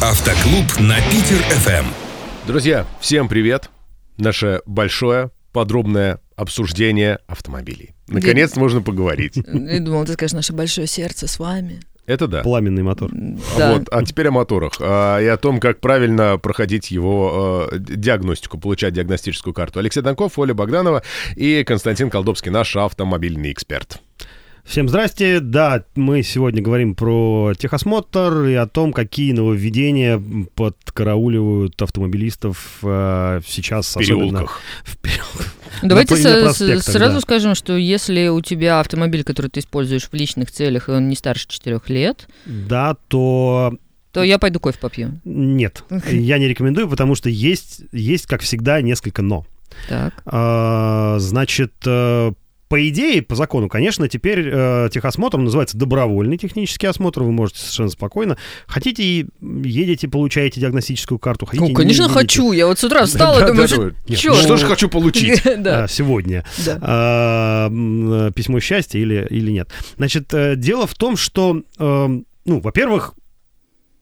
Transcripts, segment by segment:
Автоклуб на Питер-ФМ. Друзья, всем привет. Наше большое, подробное обсуждение автомобилей. Наконец можно поговорить. Я думал, ты скажешь, наше большое сердце с вами. Это да. Пламенный мотор. Да. Вот, а теперь о моторах а, и о том, как правильно проходить его э, диагностику, получать диагностическую карту. Алексей Донков, Оля Богданова и Константин Колдовский, наш автомобильный эксперт. Всем здрасте. Да, мы сегодня говорим про техосмотр и о том, какие нововведения подкарауливают автомобилистов э, сейчас. В переулках. особенно В переулках. Давайте На- с- сразу да. скажем, что если у тебя автомобиль, который ты используешь в личных целях, и он не старше 4 лет, Да, то то я пойду кофе попью. нет. Я не рекомендую, потому что есть, есть как всегда, несколько «но». Так. А, Значит, э, по идее, по закону, конечно, теперь э, техосмотр называется добровольный технический осмотр. Вы можете совершенно спокойно. Хотите, едете, получаете диагностическую карту. Хотите, Ну, не конечно, едете. хочу. Я вот с утра встала думаю, что. Что же хочу получить? А, сегодня. А, э, письмо счастья или, или нет. Значит, э, дело в том, что, э, ну, во-первых,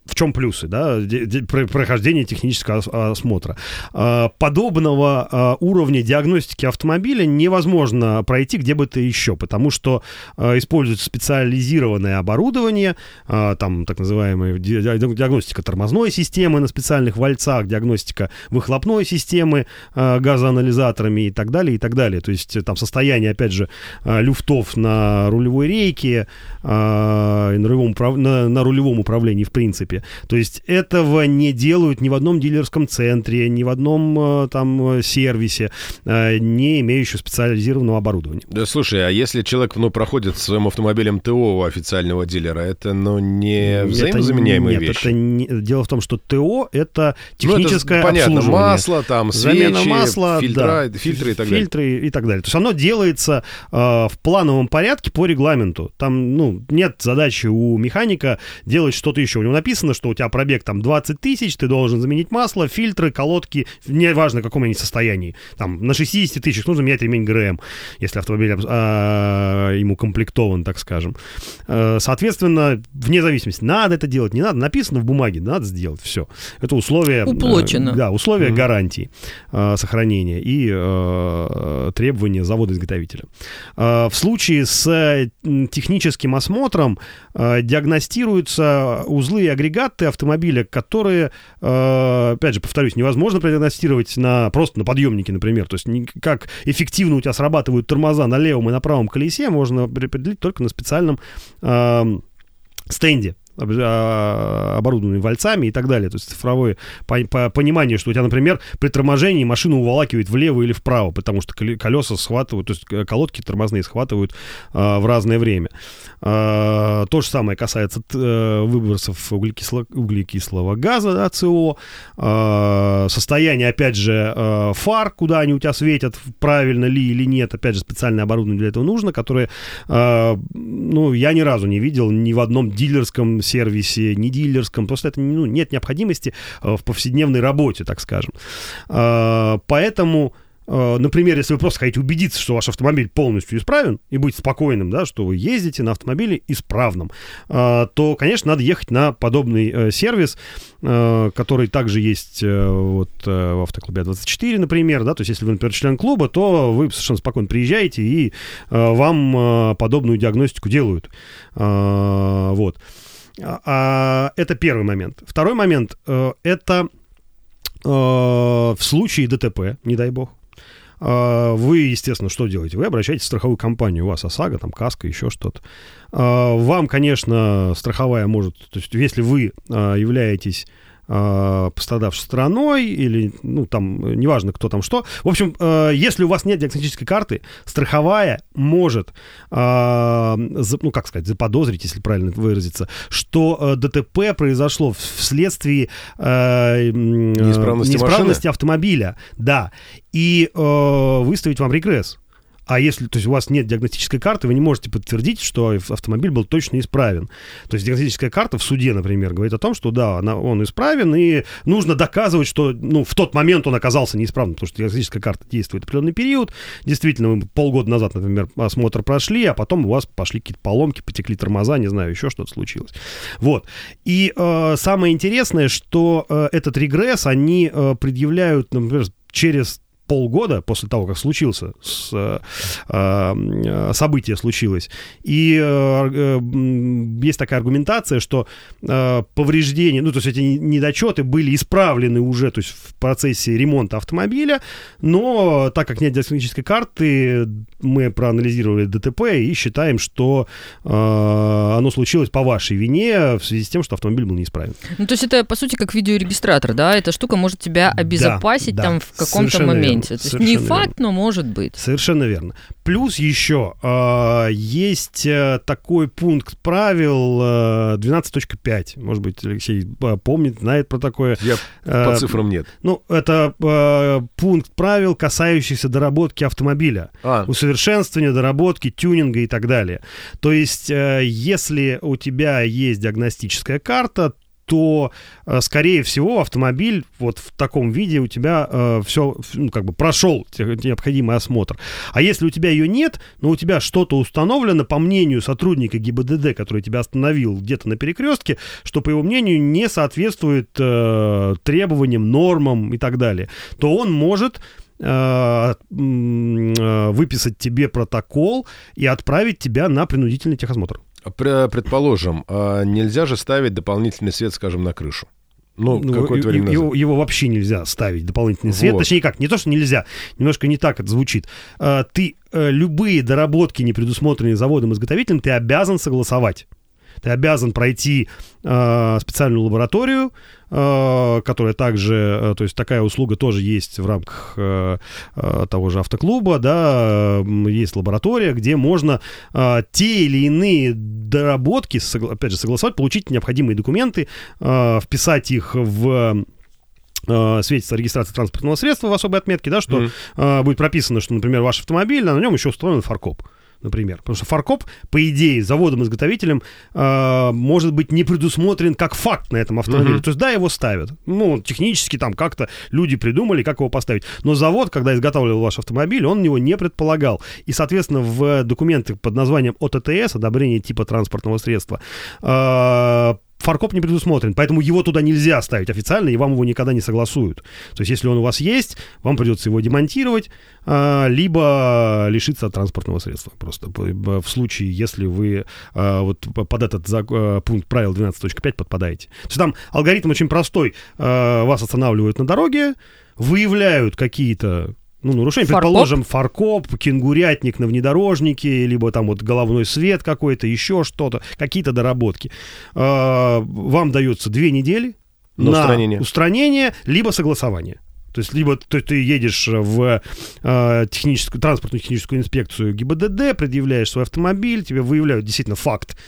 в чем плюсы, да, де- де- про- прохождения технического ос- осмотра. А, Подобного а, уровня диагностики автомобиля невозможно пройти где бы то еще, потому что а, используется специализированное оборудование, там так называемая ди- ди- диагностика тормозной системы на специальных вальцах, диагностика выхлопной системы газоанализаторами и так далее, и так далее. То есть э, там состояние, опять же, люфтов на рулевой рейке, на, рулевом, на рулевом управлении в принципе. То есть этого не делают ни в одном дилерском центре, ни в одном э, там э, сервисе, э, не имеющего специализированного оборудования. Да слушай, а если человек ну, проходит своим автомобилем ТО у официального дилера, это ну, не Это взаимозаменяемые нет, вещи? это не- дело в том, что ТО это Ну, это техническое понятно, обслуживание. масло, там, Замена свечи, масла, фильтра, да, фильтры и так далее. фильтры и так далее. То есть оно делается э, в плановом порядке по регламенту. Там, ну, нет задачи у механика делать что-то еще. У него написано, что у тебя пробег там 20 тысяч, ты должен заменить масло, фильтры, колодки, неважно, в каком они состоянии. Там на 60 тысячах нужно менять ремень ГРМ, если автомобиль а, ему комплектован, так скажем. Э, Соответственно, вне зависимости, надо это делать, не надо, написано в бумаге, надо сделать, все. Это условия... э, Уплочено. Да, условия Мгм. гарантии э, сохранения и э, требования завода-изготовителя. В случае с техническим осмотром диагностируются узлы и агрегаты автомобиля, которые, э, опять же, повторюсь, невозможно продиагностировать на, просто на подъемнике, например. То есть как эффективно у тебя срабатывают тормоза на левом и на правом колесе, можно определить только на специальном эм, стенде а, оборудованный вальцами и так далее. То есть цифровое по- по- понимание, что у тебя, например, при торможении машину уволакивает влево или вправо, потому что коле- колеса схватывают, то есть э, колодки тормозные схватывают а, в разное время. А, то же самое касается э, выбросов углекисло- углекислого газа, да, СО, состояние, опять же, э, фар, куда они у тебя светят, правильно ли или нет, опять же, специальное оборудование для этого нужно, которое, ну, я ни разу не видел ни в одном дилерском сервисе, ни дилерском, просто это ну, нет необходимости э, в повседневной работе, так скажем. Э, Поэтому э, Например, если вы просто хотите убедиться, что ваш автомобиль полностью исправен, и быть спокойным, да, что вы ездите на автомобиле исправном, э, то, конечно, надо ехать на подобный сервис, который также есть вот, в автоклубе 24, например, да, то есть если вы, например, член клуба, то вы совершенно спокойно приезжаете, и вам подобную диагностику делают. Вот. А, а, это первый момент. Второй момент э, это э, в случае ДТП, не дай бог, э, вы, естественно, что делаете? Вы обращаетесь в страховую компанию, у вас ОСАГО, там, каска, еще что-то. Вам, конечно, страховая может, то есть если вы являетесь э, пострадавшей стороной или, ну, там, неважно, кто там что. В общем, э, если у вас нет диагностической карты, страховая может, э, за- ну, как сказать, заподозрить, если правильно выразиться, что э, ДТП произошло вследствие э, э, Неисправности неисправности автомобиля, да, и э, выставить вам регресс. А если, то есть у вас нет диагностической карты, вы не можете подтвердить, что автомобиль был точно исправен. То есть диагностическая карта в суде, например, говорит о том, что да, она, он исправен, и нужно доказывать, что ну, в тот момент он оказался неисправным, потому что диагностическая карта действует определенный период. Действительно, вы полгода назад, например, осмотр прошли, а потом у вас пошли какие-то поломки, потекли тормоза, не знаю, еще что-то случилось. Вот. И э, самое интересное, что э, этот регресс они э, предъявляют, например, через полгода после того, как случился с, э, э, событие случилось. И э, есть такая аргументация, что э, повреждения, ну, то есть эти недочеты были исправлены уже, то есть в процессе ремонта автомобиля, но так как нет диагностической карты, мы проанализировали ДТП и считаем, что э, оно случилось по вашей вине в связи с тем, что автомобиль был неисправен. Ну, то есть это, по сути, как видеорегистратор, да? Эта штука может тебя обезопасить да, там да, в каком-то моменте моменте. То есть не факт, верно. но может быть. Совершенно верно. Плюс еще э, есть э, такой пункт правил э, 12.5. Может быть, Алексей э, помнит, знает про такое. Я Э, по цифрам нет. Ну, это э, пункт правил, касающийся доработки автомобиля. А, Усовершенствования, доработки, тюнинга и так далее. То есть, э, если у тебя есть диагностическая карта, то, э, скорее всего, автомобиль вот в таком виде у тебя все, ну, как бы прошел необходимый осмотр. А если у тебя ее нет, но у тебя что-то установлено, по мнению сотрудника ГИБДД, который тебя остановил где-то на перекрестке, что, по его мнению, не соответствует э, требованиям, нормам и так далее, то он может э, э, выписать тебе протокол и отправить тебя на принудительный техосмотр. Пре- предположим, а нельзя же ставить дополнительный свет, скажем, на крышу. Ну, Ну, какое-то время его, назад. его вообще нельзя ставить дополнительный свет. Вот. Точнее, как, не то, что нельзя, немножко не так это звучит. А, Ты э, любые доработки, не предусмотренные заводом-изготовителем, ты обязан согласовать. Ты обязан пройти э, специальную лабораторию, э, которая также, э, то есть такая услуга тоже есть в рамках э, э, того же автоклуба, да, м, есть лаборатория, где можно э, те или иные доработки, опять же, согласовать, получить необходимые документы, э, вписать их в э, свидетельство о регистрации транспортного средства в особой отметке, да, что э, будет прописано, что, например, ваш автомобиль, а на нем еще установлен фаркоп. Например. Потому что фаркоп, по идее, заводом-изготовителем э, может быть не предусмотрен как факт на этом автомобиле. Мгм. То есть, да, его ставят. Ну, технически там как-то люди придумали, как его поставить. Но завод, когда изготавливал ваш автомобиль, он его не предполагал. И, соответственно, в документах под названием ОТТС, одобрение типа транспортного средства, э, фаркоп не предусмотрен, поэтому его туда нельзя ставить официально, и вам его никогда не согласуют. То есть, если он у вас есть, вам придется его демонтировать, а, либо лишиться транспортного средства. Просто в случае, если вы а, вот под этот а, пункт правил 12.5 подпадаете. То есть там алгоритм очень простой. Вас останавливают на дороге, выявляют какие-то ну, нарушения, Фаркоп? предположим, фаркоп, кенгурятник на внедорожнике, либо там вот головной свет какой-то, еще что-то, какие-то доработки. А, Вам дается две недели На устранение. устранение, либо согласование. То есть, либо то ты едешь в э, техническую, транспортную техническую инспекцию ГИБДД, предъявляешь свой автомобиль, тебе выявляют действительно факт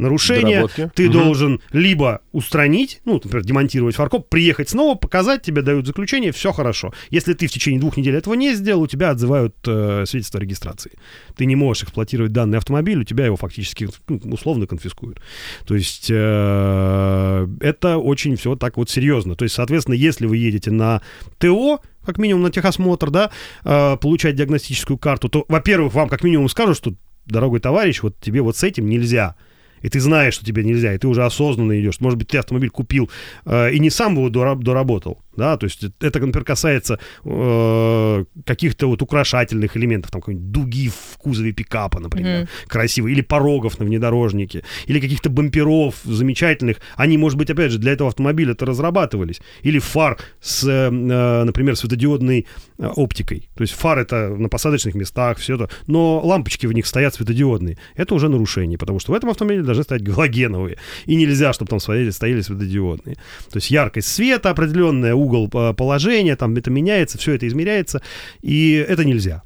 нарушения. Доработки. Ты Мгм. должен либо устранить, ну, например, демонтировать фаркоп, приехать снова, показать, тебе дают заключение, все хорошо. Если ты в течение двух недель этого не сделал, у тебя отзывают э, свидетельство о регистрации. Ты не можешь эксплуатировать данный автомобиль, у тебя его фактически ну, условно конфискуют. То есть э, это очень все так вот серьезно. То есть, соответственно, если вы едете на ТО, как минимум на техосмотр, да, э, получать диагностическую карту, то, во-первых, вам как минимум скажут, что, дорогой товарищ, вот тебе вот с этим нельзя. И ты знаешь, что тебе нельзя, и ты уже осознанно идешь. Может быть, ты автомобиль купил э, и не сам его дора- доработал, да, то есть это, например, касается э, каких-то вот украшательных элементов, там какой-нибудь дуги в кузове пикапа, например, Мгм. красивые, или порогов на внедорожнике, или каких-то бамперов замечательных. Они, может быть, опять же, для этого автомобиля-то разрабатывались. Или фар с, э, э, например, светодиодной э, оптикой. То есть фар это на посадочных местах, все это, но лампочки в них стоят светодиодные. Это уже нарушение, потому что в этом автомобиле должны стоять галогеновые. И нельзя, чтобы там стояли, стояли светодиодные. То есть яркость света определенная, угол э, положения, там это меняется, все это измеряется, и это нельзя.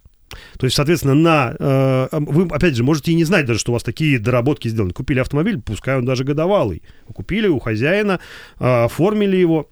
То есть, соответственно, на э, вы, опять же, можете и не знать даже, что у вас такие доработки сделаны. Купили автомобиль, пускай он даже годовалый. Купили у хозяина, э, оформили его,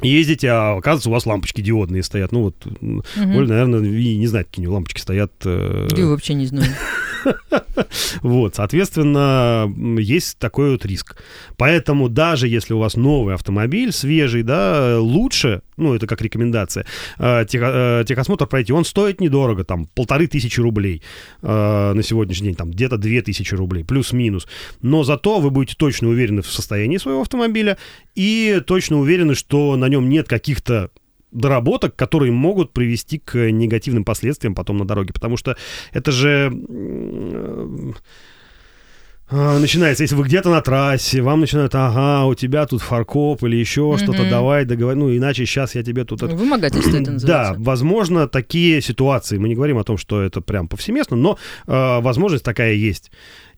ездите, а оказывается, у вас лампочки диодные стоят. Ну вот, угу. Оля, наверное, и не знает, какие у него лампочки стоят. Э... Я вообще не знаю. Вот, соответственно, есть такой вот риск. Поэтому даже если у вас новый автомобиль, свежий, да, лучше, ну, это как рекомендация, э, э, техосмотр пройти, он стоит недорого, там, полторы тысячи рублей э, на сегодняшний день, там, где-то две тысячи рублей, плюс-минус. Но зато вы будете точно уверены в состоянии своего автомобиля и точно уверены, что на нем нет каких-то доработок, которые могут привести к негативным последствиям потом на дороге. Потому что это же а, начинается, если вы где-то на трассе, вам начинают, ага, у тебя тут фаркоп или еще mm-hmm. что-то, давай договор, ну иначе сейчас я тебе тут... Вымогательство это называется. Да, возможно, такие ситуации, мы не говорим о том, что это прям повсеместно, но э, возможность такая есть.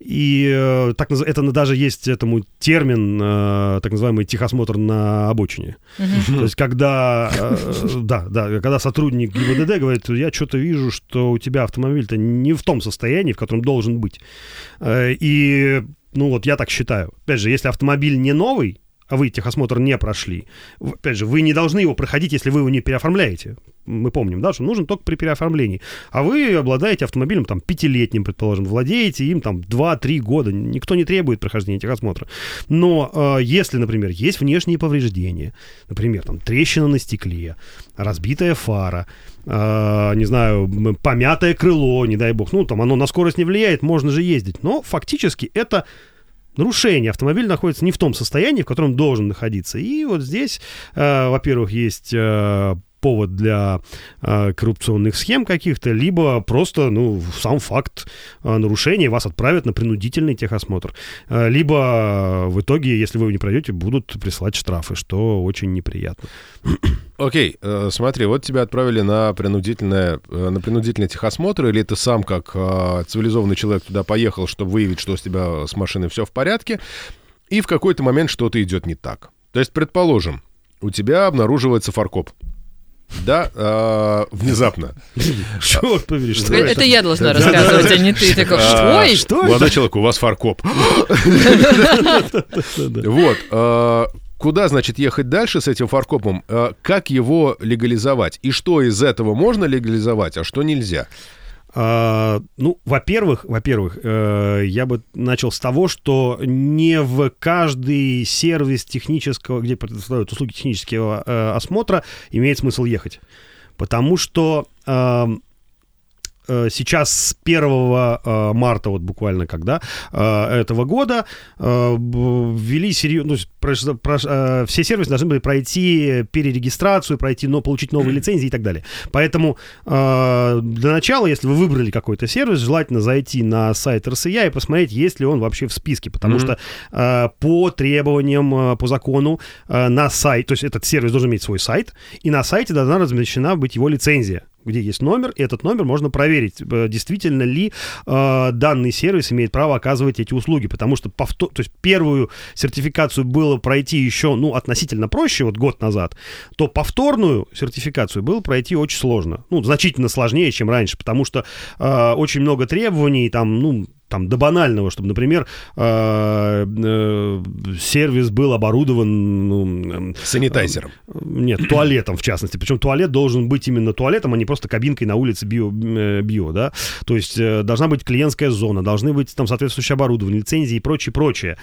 И э, так, это даже есть этому термин, э, так называемый техосмотр на обочине. Uh-huh. То есть когда, э, да, да, когда сотрудник ГИБДД говорит, я что-то вижу, что у тебя автомобиль-то не в том состоянии, в котором должен быть. И, ну вот я так считаю. Опять же, если автомобиль не новый, а вы техосмотр не прошли, опять же, вы не должны его проходить, если вы его не переоформляете мы помним, да, что нужен только при переоформлении. А вы обладаете автомобилем там пятилетним, предположим, владеете им там 2-3 года, никто не требует прохождения техосмотра. Но э, если, например, есть внешние повреждения, например, там трещина на стекле, разбитая фара, э, не знаю, помятое крыло, не дай бог, ну там оно на скорость не влияет, можно же ездить. Но фактически это нарушение. Автомобиль находится не в том состоянии, в котором должен находиться. И вот здесь, э, во-первых, есть э, повод для э, коррупционных схем каких-то, либо просто, ну, сам факт э, нарушения вас отправят на принудительный техосмотр. Э, либо э, в итоге, если вы не пройдете, будут присылать штрафы, что очень неприятно. Окей, э, смотри, вот тебя отправили на принудительное, э, на принудительный техосмотр, или ты сам, как э, цивилизованный человек, туда поехал, чтобы выявить, что с тебя с машиной все в порядке, и в какой-то момент что-то идет не так. То есть, предположим, у тебя обнаруживается фаркоп. Да, э, внезапно. Черт побери, что это? Это я должна рассказывать, а не ты. Такой, а, что? Что? Молодой человек, у вас фаркоп. Вот. А, куда, значит, ехать дальше с этим фаркопом? Как его легализовать? И что из этого можно легализовать, а что нельзя? А, ну, во-первых, во-первых, э, я бы начал с того, что не в каждый сервис технического, где предоставляют услуги технического э, осмотра, имеет смысл ехать. Потому что сейчас с 1 э, марта, вот буквально когда, э, этого года ввели серьезно, ну, все сервисы должны были пройти перерегистрацию, пройти, но получить новые лицензии и так далее. Поэтому для начала, если вы выбрали какой-то сервис, желательно зайти на сайт РСЯ и посмотреть, есть ли он вообще в списке, потому mm-hmm. что по требованиям, по закону на сайт, то есть этот сервис должен иметь свой сайт, и на сайте должна размещена быть его лицензия где есть номер, и этот номер можно проверить, э, действительно ли э, данный сервис имеет право оказывать эти услуги, потому что повтор, то есть первую сертификацию было пройти еще, ну, относительно проще, вот год назад, то повторную сертификацию было пройти очень сложно, ну, значительно сложнее, чем раньше, потому что э, очень много требований, там, ну, там до банального, чтобы, например, э, э, сервис был оборудован... Ну, эм, Санитайзером. Э, нет, туалетом, в частности. Причем туалет должен быть именно туалетом, а не просто кабинкой на улице био, био да. То есть должна быть клиентская зона, должны быть там соответствующее оборудование, лицензии и прочее, прочее.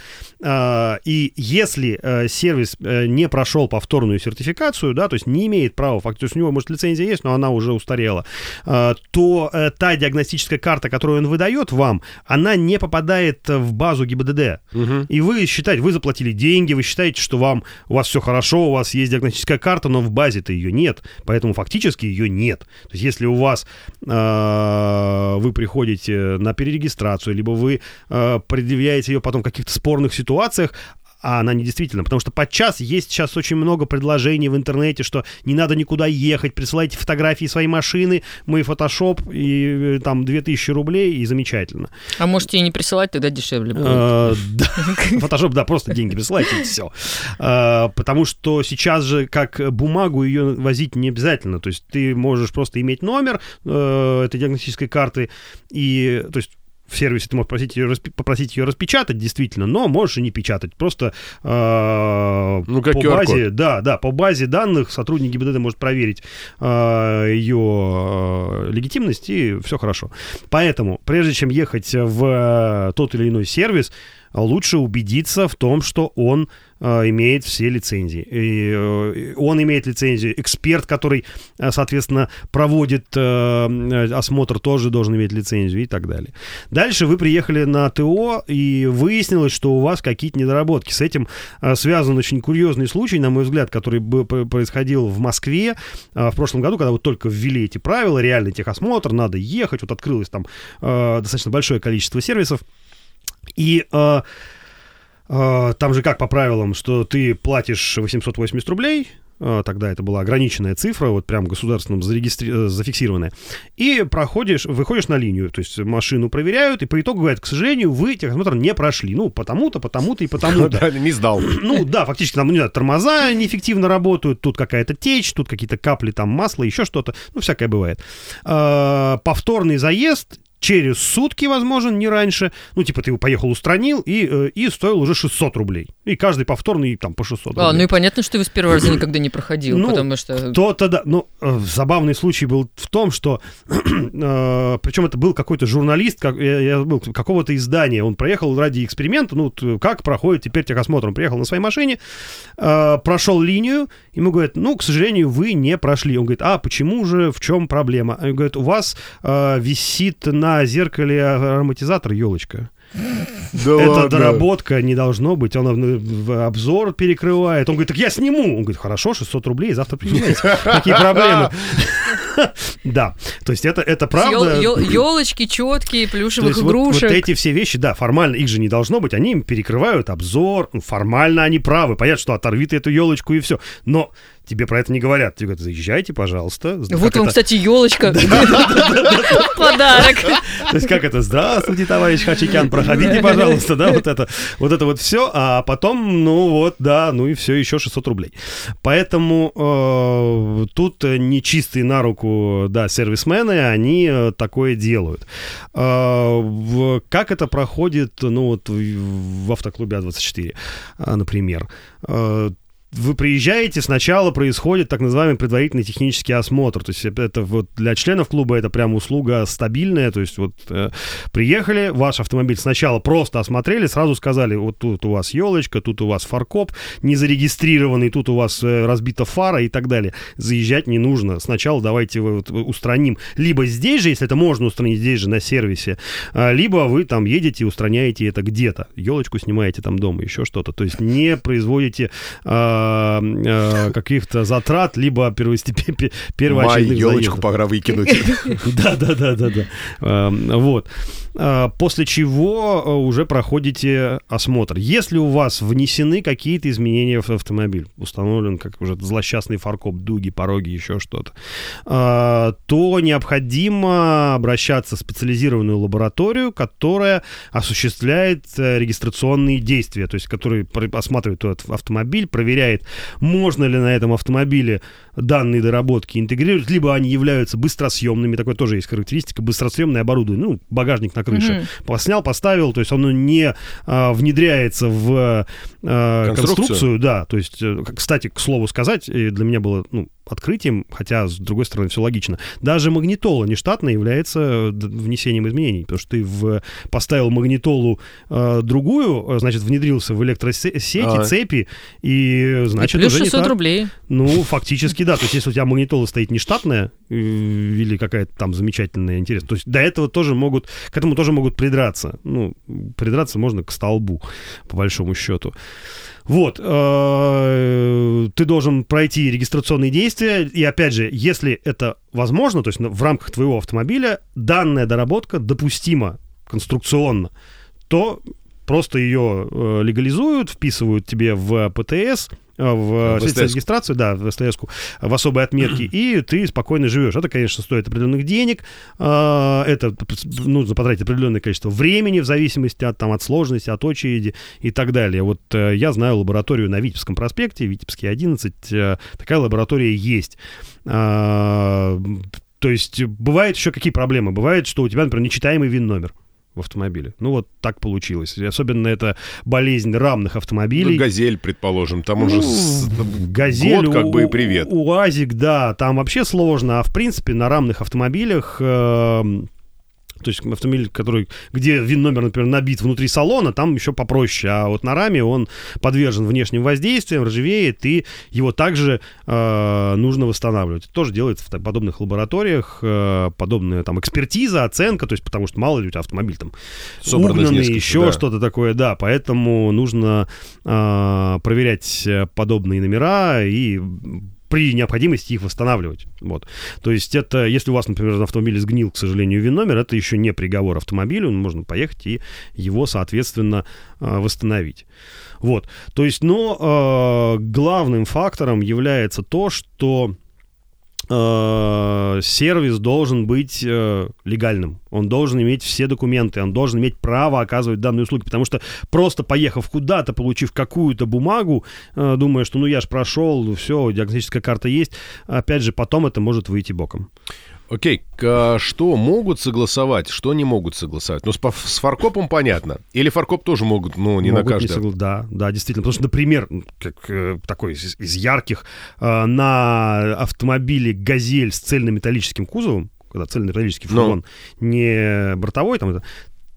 И если сервис не прошел повторную сертификацию, да, то есть не имеет права, то есть у него, может, лицензия есть, но она уже устарела, то та диагностическая карта, которую он выдает вам, она не попадает в базу ГИБДД. Угу. И вы считаете, вы заплатили деньги, вы считаете, что вам, у вас все хорошо, у вас есть диагностическая карта, но в базе-то ее нет. Поэтому фактически ее нет. То есть если у вас э, вы приходите на перерегистрацию, либо вы э, предъявляете ее потом в каких-то спорных ситуациях, а она не действительно. Потому что подчас есть сейчас очень много предложений в интернете, что не надо никуда ехать, присылайте фотографии своей машины, мы фотошоп, и э, там 2000 рублей, и замечательно. А можете и не присылать, тогда дешевле будет. А, фотошоп, да, просто деньги присылайте, и все. А, потому что сейчас же, как бумагу, ее возить не обязательно. То есть ты можешь просто иметь номер э, этой диагностической карты, и, то есть в сервисе ты можешь попросить ее, попросить ее распечатать, действительно, но можешь и не печатать. Просто э, ну, как по базе, да, да, по базе данных сотрудник ГИБДД может проверить э, ее э, легитимность, и все хорошо. Поэтому, прежде чем ехать в э, тот или иной сервис, лучше убедиться в том, что он имеет все лицензии. И, э, он имеет лицензию. Эксперт, который, э, соответственно, проводит э, осмотр, тоже должен иметь лицензию и так далее. Дальше вы приехали на ТО, и выяснилось, что у вас какие-то недоработки. С этим э, связан очень курьезный случай, на мой взгляд, который происходил в Москве э, в прошлом году, когда вот только ввели эти правила, реальный техосмотр, надо ехать, вот открылось там э, достаточно большое количество сервисов, и э, э, там же как по правилам, что ты платишь 880 рублей, э, тогда это была ограниченная цифра, вот прям государственным зарегистри... Э, зафиксированная, и проходишь, выходишь на линию, то есть машину проверяют, и по итогу говорят, к сожалению, вы техосмотр не прошли, ну, потому-то, потому-то и потому-то. Не сдал. Ну, да, фактически там, ну, не знаю, тормоза неэффективно работают, тут какая-то течь, тут какие-то капли там масла, еще что-то, ну, всякое бывает. Э, повторный заезд через сутки, возможно, не раньше. Ну, типа, ты поехал, устранил, и, э, и стоил уже 600 рублей. И каждый повторный там по 600 рублей. А, ну и понятно, что ты с первого раза никогда не проходил, ну, потому что... То-то да. Ну, э, забавный случай был в том, что... э, причем это был какой-то журналист, как, я, я был какого-то издания. Он проехал ради эксперимента, ну, как проходит теперь техосмотр. Он приехал на своей машине, э, прошел линию, ему говорят, ну, к сожалению, вы не прошли. Он говорит, а почему же, в чем проблема? Он говорит, у вас э, висит на на зеркале ароматизатор елочка. Да Это ладно. доработка не должно быть. Он обзор перекрывает. Он говорит, так я сниму. Он говорит, хорошо, 600 рублей, завтра приезжайте. Какие проблемы? Да, то есть это, это правда. Елочки четкие, плюшевых игрушек. Вот, эти все вещи, да, формально их же не должно быть. Они им перекрывают обзор. Формально они правы. Понятно, что оторви ты эту елочку и все. Но тебе про это не говорят. Тебе говорят, заезжайте, пожалуйста. Вот вам, кстати, елочка. Подарок. То есть как это? Здравствуйте, товарищ Хачикян, проходите, пожалуйста, да, вот это. Вот это вот все, а потом, ну вот, да, ну и все, еще 600 рублей. Поэтому э, тут не чистые на руку, да, сервисмены, они э, такое делают. Э, как это проходит, ну вот в автоклубе А24, например? Вы приезжаете, сначала происходит так называемый предварительный технический осмотр. То есть это вот для членов клуба это прям услуга стабильная. То есть вот э, приехали, ваш автомобиль сначала просто осмотрели, сразу сказали, вот тут у вас елочка, тут у вас фаркоп не зарегистрированный, тут у вас э, разбита фара и так далее. Заезжать не нужно. Сначала давайте вот, устраним. Либо здесь же, если это можно устранить здесь же на сервисе, э, либо вы там едете и устраняете это где-то. Елочку снимаете там дома, еще что-то. То есть не производите э, э, каких-то затрат, либо первостепенных первоочередных елочку пора выкинуть. Да-да-да-да-да. Эм, вот. Э, после чего э, уже проходите осмотр. Если у вас внесены какие-то изменения в автомобиль, установлен как уже злосчастный фаркоп, дуги, пороги, еще что-то, то необходимо обращаться в специализированную лабораторию, которая осуществляет регистрационные действия, то есть который осматривает этот автомобиль, проверяет, можно ли на этом автомобиле данные доработки интегрировать, либо они являются быстросъемными, такой тоже есть характеристика, быстросъемное оборудование, ну, багажник на крыше. Mm-hmm. Снял, поставил, то есть оно не а, внедряется в а, конструкцию. конструкцию, да, то есть, э, кстати, к слову сказать, для меня было, ну, открытием, хотя, с другой стороны, все логично. Даже магнитола нештатная является э, внесением изменений, потому что ты в, поставил магнитолу э, другую, э, значит, внедрился в электросети, а. цепи, и, значит, и плюс уже 600 не так. рублей. Ну, фактически, да. То есть, если у тебя магнитола стоит нештатная э, или какая-то там замечательная, интересная, то есть до этого тоже могут, к этому тоже могут придраться. Ну, придраться можно к столбу, по большому счету. Вот, э, ты должен пройти регистрационные действия, и опять же, если это возможно, то есть в рамках твоего автомобиля данная доработка допустима конструкционно, то просто ее э, легализуют, вписывают тебе в ПТС, в, в регистрацию, да, в СТС, в особой отметке, и ты спокойно живешь. Это, конечно, стоит определенных денег, э, это нужно потратить определенное количество времени в зависимости от, там, от сложности, от очереди и так далее. Вот э, я знаю лабораторию на Витебском проспекте, Витебский 11, э, такая лаборатория есть. Э, то есть бывает еще какие проблемы? Бывает, что у тебя, например, нечитаемый ВИН-номер. В автомобиле. Ну вот так получилось. И особенно это болезнь рамных автомобилей. Ну, газель, предположим, там уже Ну, с- Газель, год как бы и у- привет. у- УАЗик, да, там вообще сложно, а в принципе на рамных автомобилях, эм, то есть автомобиль, который, где ВИН-номер, например, набит внутри салона, там еще попроще, а вот на раме он подвержен внешним воздействиям, ржавеет, и его также э, нужно восстанавливать. Это тоже делается в подобных лабораториях, э, подобная там экспертиза, оценка, то есть потому что мало ли у тебя автомобиль там Собран из угнанный, еще да. что-то такое, да, поэтому нужно а, проверять э, подобные номера и при необходимости их восстанавливать. Вот. То есть это, если у вас, например, на автомобиле сгнил, к сожалению, ВИН-номер, это еще не приговор автомобилю, можно поехать и его, соответственно, а, восстановить. Вот. То есть, но а, главным фактором является то, что э, сервис должен быть э, легальным. Он должен иметь все документы, он должен иметь право оказывать данные услуги, потому что просто поехав куда-то, получив какую-то бумагу, э, думая, что ну я ж прошел, все, диагностическая карта есть, опять же, потом это может выйти боком. Окей, к- а что могут согласовать, что не могут согласовать? Ну, с, с фаркопом понятно. Или фаркоп тоже могут, ну, не Могут на каждый. согла- Да, да, действительно. Потому что, например, как э, такой из, из ярких, э, на автомобиле «Газель» с цельнометаллическим кузовом, когда цельнометаллический Ну. фургон, не бортовой, там,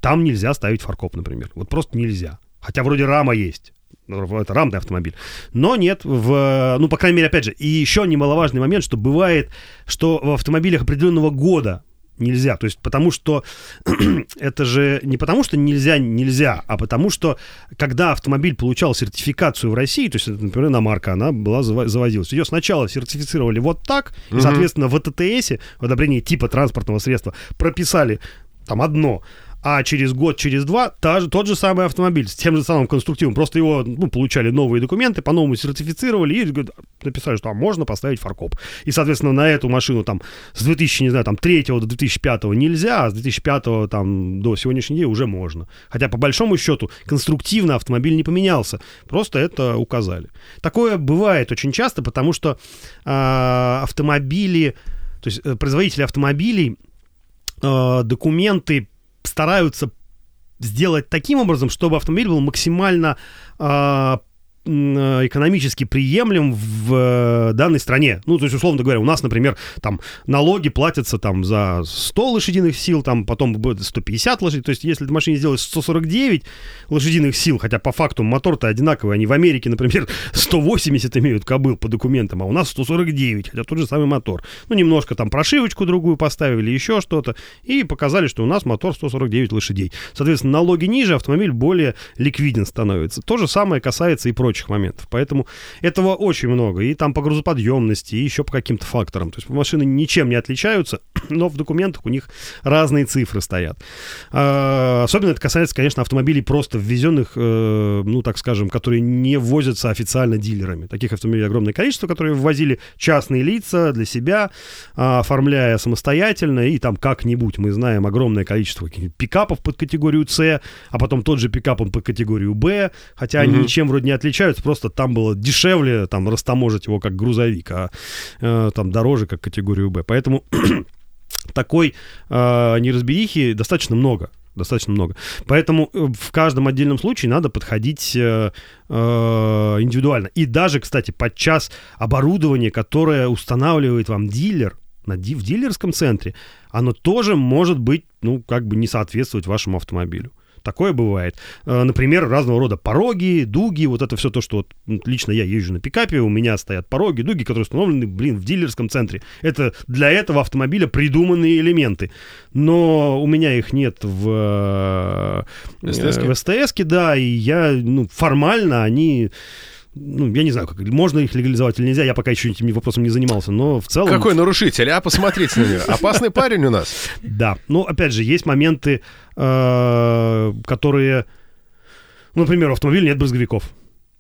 там нельзя ставить фаркоп, например. Вот просто нельзя. Хотя вроде рама есть. Это рамный автомобиль. Но нет, в, ну, по крайней мере, опять же, и еще немаловажный момент, что бывает, что в автомобилях определенного года нельзя. То есть потому что это же не потому, что нельзя, нельзя, а потому что когда автомобиль получал сертификацию в России, то есть, это, например, иномарка, она была заво- завозилась. Ее сначала сертифицировали вот так, и, Мгм. соответственно, в ТТСе, в одобрении типа транспортного средства, прописали там одно, а через год, через два та же, тот же самый автомобиль с тем же самым конструктивом. Просто его ну, получали новые документы, по-новому сертифицировали и написали, что а, можно поставить фаркоп. И, соответственно, на эту машину там с 2000, не знаю, там 3 до 2005 нельзя, а с 2005 там до сегодняшнего дня уже можно. Хотя, по большому счету, конструктивно автомобиль не поменялся. Просто это указали. Такое бывает очень часто, потому что а, автомобили, то есть э, производители автомобилей э, документы стараются сделать таким образом, чтобы автомобиль был максимально э, экономически приемлем в э, данной стране. Ну, то есть, условно говоря, у нас, например, там налоги платятся там за 100 лошадиных сил, там потом будет 150 лошадей. То есть, если в машине сделать 149 лошадиных сил, хотя по факту мотор-то одинаковый, они в Америке, например, 180 имеют кобыл по документам, а у нас 149, хотя тот же самый мотор. Ну, немножко там прошивочку другую поставили, еще что-то, и показали, что у нас мотор 149 лошадей. Соответственно, налоги ниже, автомобиль более ликвиден становится. То же самое касается и прочих моментов. Поэтому этого очень много. И там по грузоподъемности, и еще по каким-то факторам. То есть машины ничем не отличаются, но в документах у них разные цифры стоят. А, Особенно это касается, конечно, автомобилей просто ввезенных, э, ну, так скажем, которые не ввозятся официально дилерами. Таких автомобилей огромное количество, которые ввозили частные лица для себя, а, оформляя самостоятельно, и там как-нибудь мы знаем огромное количество пикапов под категорию С, а потом тот же пикап он под категорию Б, хотя они Мгм. ничем вроде не отличаются, просто там было дешевле там растаможить его как грузовик, а э, там дороже как категорию Б. Поэтому такой э, неразберихи достаточно много. Достаточно много. Поэтому э, в каждом отдельном случае надо подходить э, э, индивидуально. И даже, кстати, подчас оборудование, которое устанавливает вам дилер на в дилерском центре, оно тоже может быть, ну, как бы не соответствовать вашему автомобилю. Такое бывает. Э, Например, разного рода пороги, дуги, вот это все то, что вот, м, лично я езжу на пикапе, у меня стоят пороги, дуги, которые установлены, блин, в дилерском центре. Это для этого автомобиля придуманные элементы. Но у меня их нет в, э, в СТС, да, и я, ну, формально они ну, я не знаю, как, можно их легализовать или нельзя, я пока еще этим вопросом не занимался, но в целом... Какой нарушитель, а? Посмотрите на него. Опасный парень у нас. Да, но опять же, есть моменты, э, которые, ну, например, у автомобиля нет брызговиков.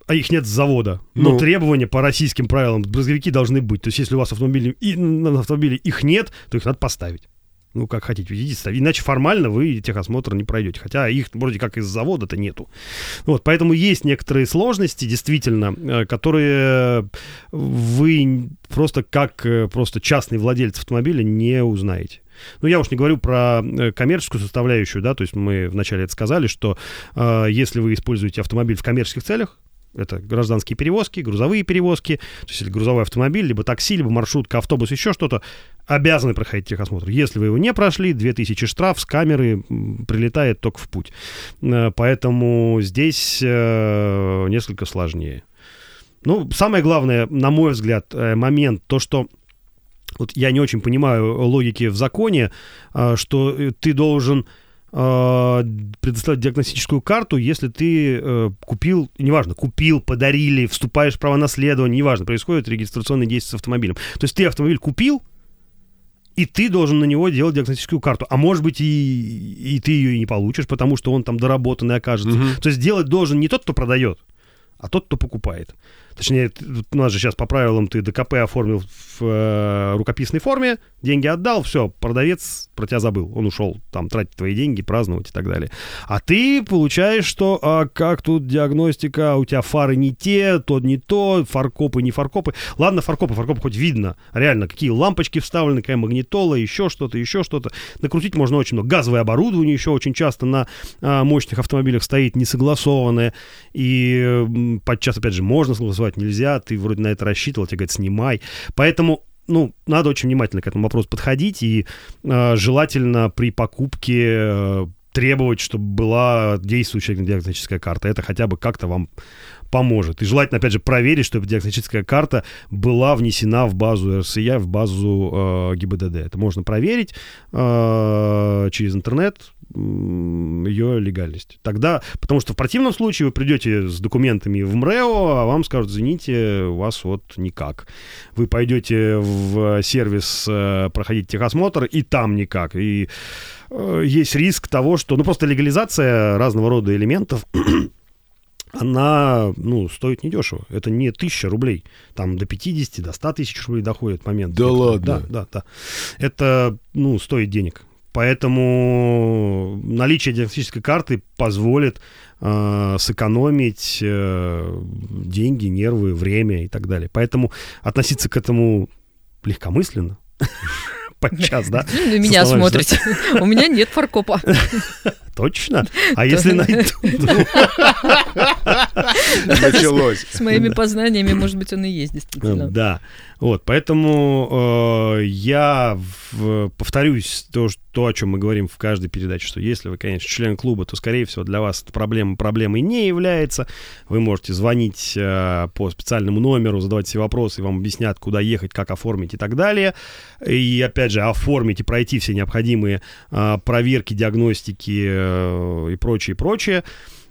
А их нет с завода. Но Ну. требования по российским правилам брызговики должны быть. То есть, если у вас автомобили, и, на автомобиле их нет, то их надо поставить. Ну, как хотите, ставить. Иначе формально вы техосмотр не пройдете. Хотя их вроде как из завода-то нету. Вот, поэтому есть некоторые сложности, действительно, э, которые вы просто как э, просто частный владелец автомобиля не узнаете. Ну, я уж не говорю про э, коммерческую составляющую, да, то есть мы вначале это сказали, что э, если вы используете автомобиль в коммерческих целях, это гражданские перевозки, грузовые перевозки, то есть грузовой автомобиль, либо такси, либо маршрутка, автобус, еще что-то, обязаны проходить техосмотр. Если вы его не прошли, 2000 штраф с камеры прилетает только в путь. Э, поэтому здесь э, несколько сложнее. Ну, самое главное, на мой взгляд, э, момент, то, что вот я не очень понимаю логики в законе, что ты должен предоставлять диагностическую карту, если ты э, купил, неважно, купил, подарили, вступаешь в право наследования, неважно, происходит регистрационные действия с автомобилем. То есть ты автомобиль купил, и ты должен на него делать диагностическую карту. А может быть, и, и ты ее и не получишь, потому что он там доработанный окажется. Угу. То есть делать должен не тот, кто продает, а тот, кто покупает. Точнее, у нас же сейчас по правилам ты ДКП оформил в э, рукописной форме, деньги отдал, все, продавец про тебя забыл, он ушел там тратить твои деньги, праздновать и так далее. А ты получаешь, что а как тут диагностика, у тебя фары не те, то не то, фаркопы не фаркопы. Ладно, фаркопы, фаркопы хоть видно, реально, какие лампочки вставлены, какая магнитола, еще что-то, еще что-то. Накрутить можно очень много. Газовое оборудование еще очень часто на а, мощных автомобилях стоит несогласованное, и подчас, опять же, можно согласовать согласовать нельзя, ты вроде на это рассчитывал, тебе говорят, снимай. Поэтому ну, надо очень внимательно к этому вопросу подходить и э, желательно при покупке э, требовать, чтобы была действующая диагностическая карта. Это хотя бы как-то вам поможет. И желательно, опять же, проверить, чтобы диагностическая карта была внесена в базу РСЯ, в базу э, ГИБДД. Это можно проверить э, через интернет, ее легальность. Тогда, потому что в противном случае вы придете с документами в МРЭО, а вам скажут, извините, у вас вот никак. Вы пойдете в сервис э, проходить техосмотр, и там никак. И э, есть риск того, что, ну, просто легализация разного рода элементов она, ну, стоит недешево. Это не тысяча рублей. Там до 50, до 100 тысяч рублей доходит момент. Да ладно? Да, да, да. Это, ну, стоит денег. Поэтому наличие диагностической карты позволит э, сэкономить э, деньги, нервы, время и так далее. Поэтому относиться к этому легкомысленно подчас, да? На меня смотрите. У меня нет фаркопа. Точно? А если найду? Началось. С моими познаниями, может быть, он и есть, действительно. Да. Вот, поэтому э, я повторюсь то, то, о чем мы говорим в каждой передаче, что если вы, конечно, член клуба, то, скорее всего, для вас эта проблема проблемой не является. Вы можете звонить э, по специальному номеру, задавать все вопросы, вам объяснят, куда ехать, как оформить и так далее. И, опять же, оформить и пройти все необходимые э, проверки, диагностики э, и прочее, прочее.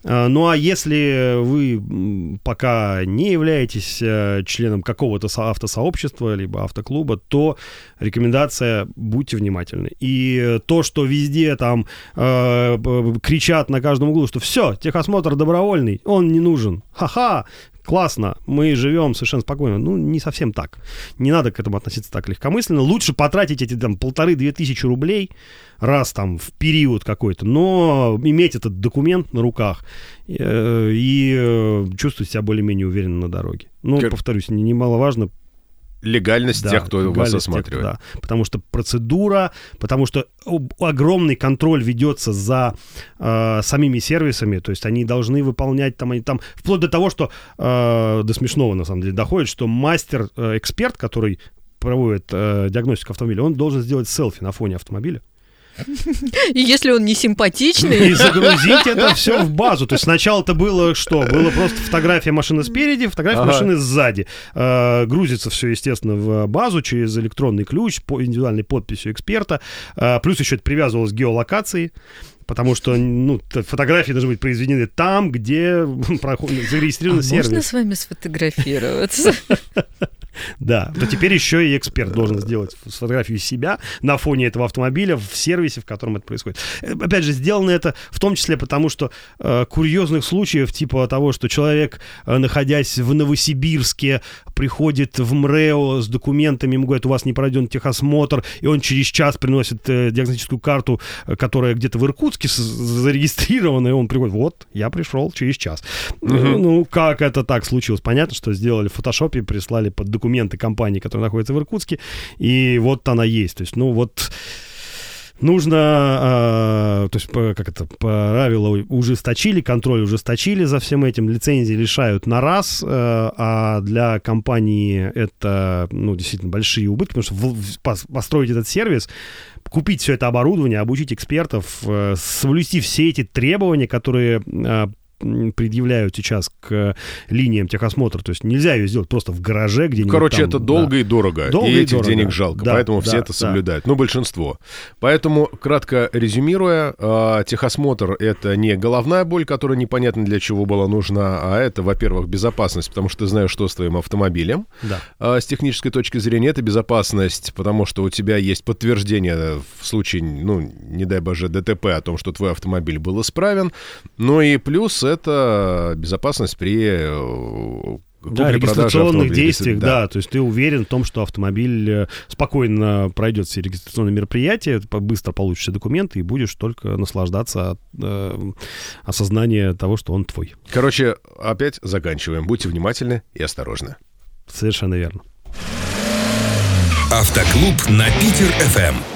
А, ну а если вы пока не являетесь э, членом какого-то автосообщества, либо автоклуба, то рекомендация будьте внимательны. И то, что везде там э, кричат на каждом углу, что все, техосмотр добровольный, он не нужен. Ха-ха, классно, мы живем совершенно спокойно. Ну, не совсем так. Не надо к этому относиться так легкомысленно. Лучше потратить эти там полторы-две тысячи рублей раз там в период какой-то, но иметь этот документ на руках э, и э, чувствовать себя более-менее уверенно на дороге. Ну, повторюсь, немаловажно легальность да, тех, кто вас осматривает. Тех, да, потому что процедура, потому что огромный контроль ведется за э, самими сервисами, то есть они должны выполнять там, они там, вплоть до того, что э, до смешного на самом деле доходит, что мастер-эксперт, который проводит э, диагностику автомобиля, он должен сделать селфи на фоне автомобиля. И если он не симпатичный... И загрузить это все в базу. То есть сначала это было что? Было просто фотография машины спереди, фотография ага. машины сзади. Э, грузится все, естественно, в базу через электронный ключ по индивидуальной подписью эксперта. Э, плюс еще это привязывалось к геолокации потому что ну, фотографии должны быть произведены там, где проходит зарегистрирован а сервис. Можно с вами сфотографироваться? Да, то теперь еще и эксперт должен сделать фотографию себя на фоне этого автомобиля в сервисе, в котором это происходит. Э, опять же, сделано это в том числе потому, что э, курьезных случаев типа того, что человек, э, находясь в Новосибирске, приходит в МРЭО с документами, ему говорят, у вас не пройден техосмотр, и он через час приносит э, диагностическую карту, э, которая где-то в Иркутске зарегистрирована, и он приходит, вот, я пришел через час. Угу. Ну, ну, как это так случилось? Понятно, что сделали в фотошопе, прислали под документ документы компании, которая находится в Иркутске, и вот она есть. То есть, ну вот нужно, э, то есть, как это, правила ужесточили, контроль ужесточили за всем этим, лицензии лишают на раз, э, а для компании это, ну, действительно большие убытки, потому что в, в, построить этот сервис, купить все это оборудование, обучить экспертов, э, соблюсти все эти требования, которые э, предъявляют сейчас к линиям техосмотра. То есть нельзя ее сделать просто в гараже где-нибудь Короче, там, это долго да. и дорого. Долго и, и этих дорого. денег жалко. Да, поэтому да, все это да. соблюдают. Ну, большинство. Поэтому, кратко резюмируя, э, техосмотр — это не головная боль, которая непонятно для чего была нужна, а это, во-первых, безопасность, потому что ты знаешь, что с твоим автомобилем. Да. А с технической точки зрения это безопасность, потому что у тебя есть подтверждение в случае, ну, не дай боже, ДТП о том, что твой автомобиль был исправен. Ну и плюс это безопасность при э, Да, регистрационных действиях, да. То есть ты уверен в том, что автомобиль э, спокойно пройдет все регистрационные мероприятия, быстро получишь все документы и будешь только наслаждаться от э, осознания того, что он твой. Короче, опять заканчиваем. Будьте внимательны и осторожны. Совершенно верно. Автоклуб на Питер ФМ.